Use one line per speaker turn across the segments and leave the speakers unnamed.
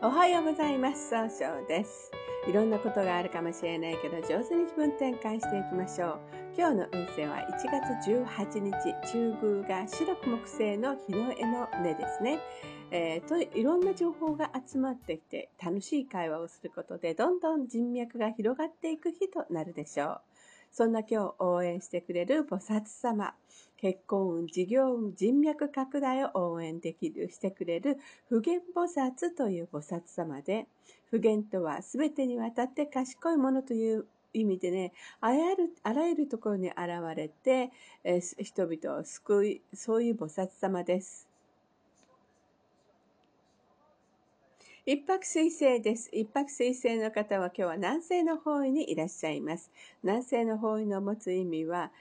おはようございます。総称です。いろんなことがあるかもしれないけど、上手に気分転換していきましょう。今日の運勢は1月18日、中宮が白く木星の日の絵の根ですね。えー、と、いろんな情報が集まってきて、楽しい会話をすることで、どんどん人脈が広がっていく日となるでしょう。そんな今日応援してくれる菩薩様。結婚運、事業運、人脈拡大を応援できる、してくれる普賢菩薩という菩薩様で、普賢とは全てにわたって賢いものという意味でね、あらゆる、あらゆるところに現れて、えー、人々を救い、そういう菩薩様です。一泊水星です。一泊水星の方は今日は南西の方位にいらっしゃいます。南西の方位の持つ意味は、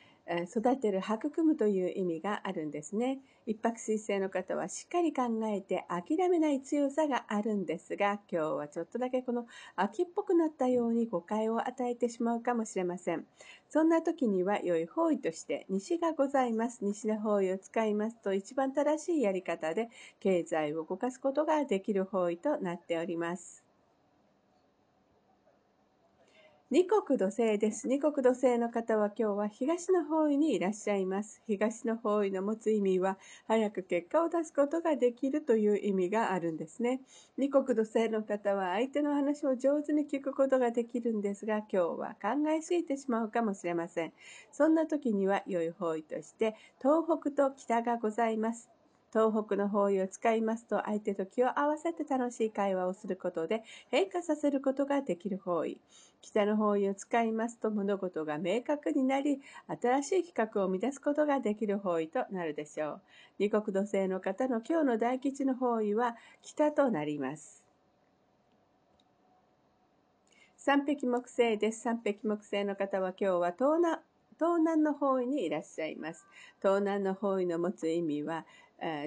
育てる、育むという意味があるんですね。一泊水星の方はしっかり考えて諦めない強さがあるんですが、今日はちょっとだけこの秋っぽくなったように誤解を与えてしまうかもしれません。そんな時には良い方位として西がございます。西の方位を使いますと一番正しいやり方で経済を動かすことができる方位となっております。二国土星です。二国土星の方は今日は東の方位にいらっしゃいます。東の方位の持つ意味は、早く結果を出すことができるという意味があるんですね。二国土星の方は相手の話を上手に聞くことができるんですが、今日は考えすぎてしまうかもしれません。そんな時には良い方位として、東北と北がございます。東北の方位を使いますと、相手と気を合わせて楽しい会話をすることで変化させることができる方位。北の方位を使いますと、物事が明確になり、新しい企画を生み出すことができる方位となるでしょう。二国土星の方の今日の大吉の方位は北となります。三匹木星です。三匹木星の方は今日は東南東南の方位にいらっしゃいます。東南の方位の持つ意味は、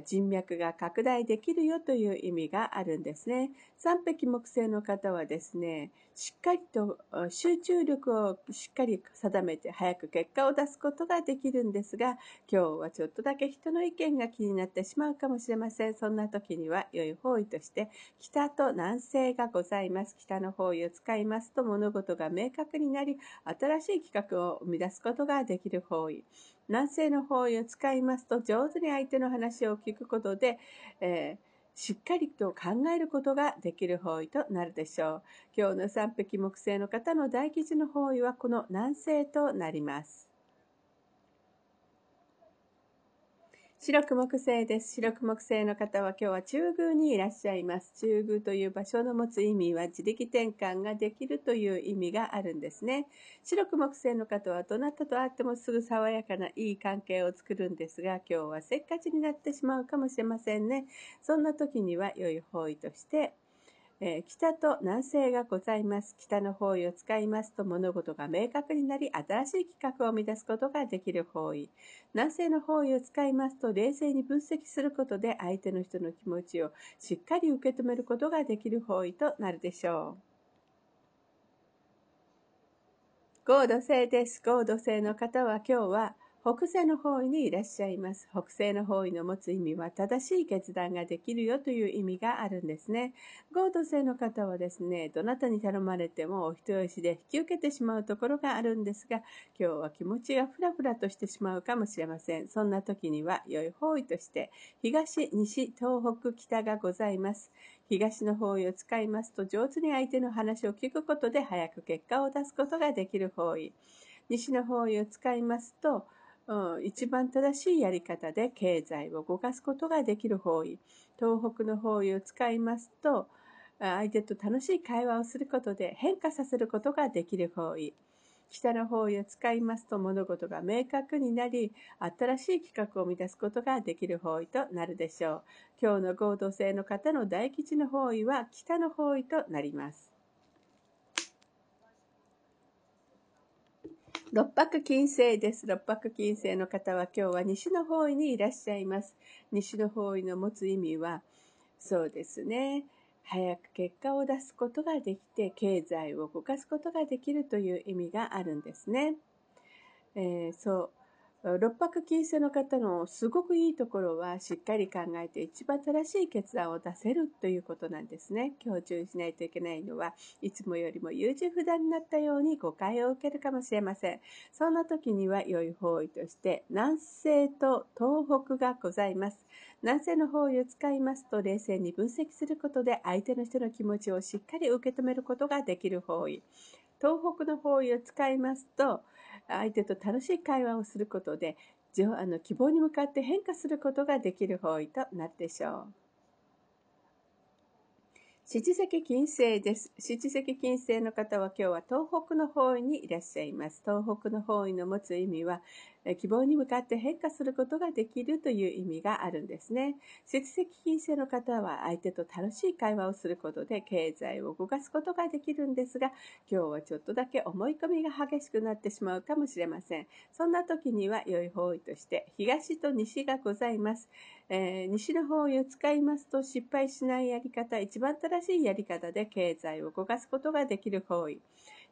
人脈が拡大できるよという意味があるんですね。三匹木星の方はですね、しっかりと集中力をしっかり定めて早く結果を出すことができるんですが、今日はちょっとだけ人の意見が気になってしまうかもしれません。そんな時には良い方位として、北と南西がございます。北の方位を使いますと物事が明確になり、新しい企画を生み出すことができる方位。南西の方位を使いますと上手に相手の話を聞くことで、えー、しっかりと考えることができる方位となるでしょう。今日の三匹木星の方の大吉の方位はこの南西となります。白く木星です。白く木星の方は今日は中宮にいらっしゃいます。中宮という場所の持つ意味は自力転換ができるという意味があるんですね。白く木星の方はどなたと会ってもすぐ爽やかないい関係を作るんですが、今日はせっかちになってしまうかもしれませんね。そんな時には良い方位として、え北と南西がございます。北の方位を使いますと物事が明確になり、新しい企画を生み出すことができる方位。南西の方位を使いますと、冷静に分析することで相手の人の気持ちをしっかり受け止めることができる方位となるでしょう。合土星です。合土星の方は今日は北西の方位にいらっしゃいます。北西の方位の持つ意味は正しい決断ができるよという意味があるんですね。合同性の方はですね、どなたに頼まれてもお人よしで引き受けてしまうところがあるんですが、今日は気持ちがふらふらとしてしまうかもしれません。そんな時には良い方位として、東、西、東北、北がございます。東の方位を使いますと上手に相手の話を聞くことで早く結果を出すことができる方位。西の方位を使いますと、うん、一番正しいやり方で経済を動かすことができる方位。東北の方位を使いますと、相手と楽しい会話をすることで変化させることができる方位。北の方位を使いますと物事が明確になり、新しい企画を生み出すことができる方位となるでしょう。今日の合同性の方の大吉の方位は北の方位となります。六白金星です。六白金星の方は今日は西の方位にいらっしゃいます。西の方位の持つ意味は、そうですね。早く結果を出すことができて、経済を動かすことができるという意味があるんですね。えー、そう。六白金星の方のすごくいいところは、しっかり考えて一番正しい決断を出せるということなんですね。今日注意しないといけないのは、いつもよりも優柔不断になったように誤解を受けるかもしれません。そんな時には良い方位として、南西と東北がございます。南西の方位を使いますと、冷静に分析することで相手の人の気持ちをしっかり受け止めることができる方位。東北の方位を使いますと、相手と楽しい会話をすることで、あの希望に向かって変化することができる方位となるでしょう。七石金星です。七石金星の方は今日は東北の方位にいらっしゃいます。東北の方位の持つ意味は、希望に向かって変化することができるという意味があるんですね。七石金星の方は相手と楽しい会話をすることで経済を動かすことができるんですが、今日はちょっとだけ思い込みが激しくなってしまうかもしれません。そんな時には良い方位として東と西がございます。えー、西の方位を使いますと失敗しないやり方、一番正しいやり方で経済を動かすことができる方位。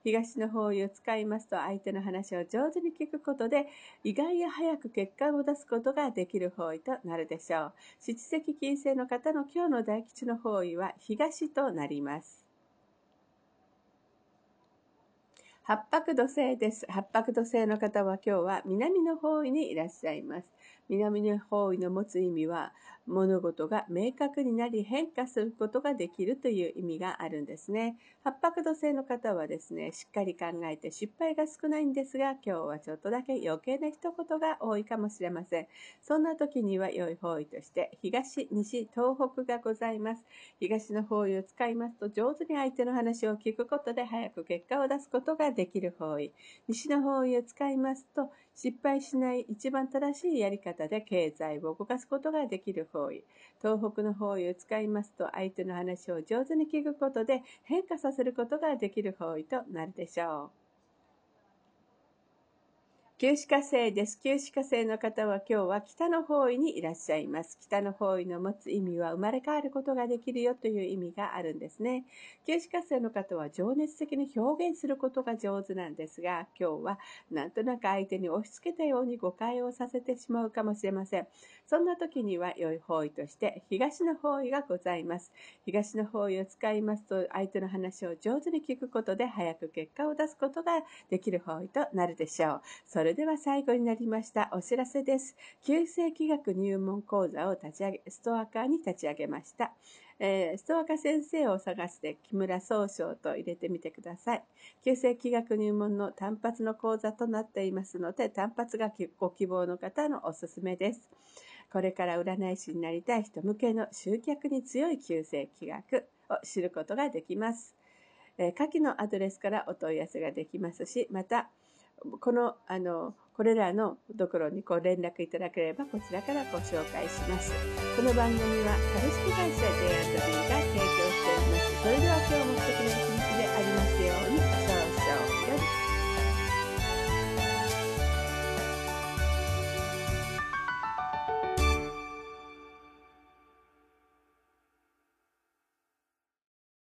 東の方位を使いますと相手の話を上手に聞くことで意外や早く結果を出すことができる方位となるでしょう。七石金星の方の今日の大吉の方位は東となります。八白土星です。八白土星の方は今日は南の方位にいらっしゃいます。南の方位の持つ意味は、物事が明確になり変化することができるという意味があるんですね。八白土星の方はですね、しっかり考えて失敗が少ないんですが、今日はちょっとだけ余計な一言が多いかもしれません。そんな時には良い方位として、東、西、東北がございます。東の方位を使いますと、上手に相手の話を聞くことで早く結果を出すことができる方位。西の方位を使いますと、失敗しない一番正しいやり方で経済を動かすことができる方位。東北の方位を使いますと相手の話を上手に聞くことで変化させることができる方位となるでしょう。旧歯科生です。旧歯科生の方は今日は北の方位にいらっしゃいます。北の方位の持つ意味は生まれ変わることができるよという意味があるんですね。旧歯科生の方は情熱的に表現することが上手なんですが、今日はなんとなく相手に押し付けたように誤解をさせてしまうかもしれません。そんな時には良い方位として東の方位がございます。東の方位を使いますと相手の話を上手に聞くことで早く結果を出すことができる方位となるでしょう。それれでは最後になりましたお知らせです。旧世紀学入門講座を立ち上げ、ストアカーに立ち上げました。えー、ストアカ先生を探して木村総称と入れてみてください。旧世紀学入門の単発の講座となっていますので、単発がご希望の方のおすすめです。これから占い師になりたい人向けの集客に強い旧世紀学を知ることができます。えー、下記のアドレスからお問い合わせができますし、また、この、あの、これらのところにご連絡いただければこちらからご紹介します。この番組は株式会社 JRW が提供しております。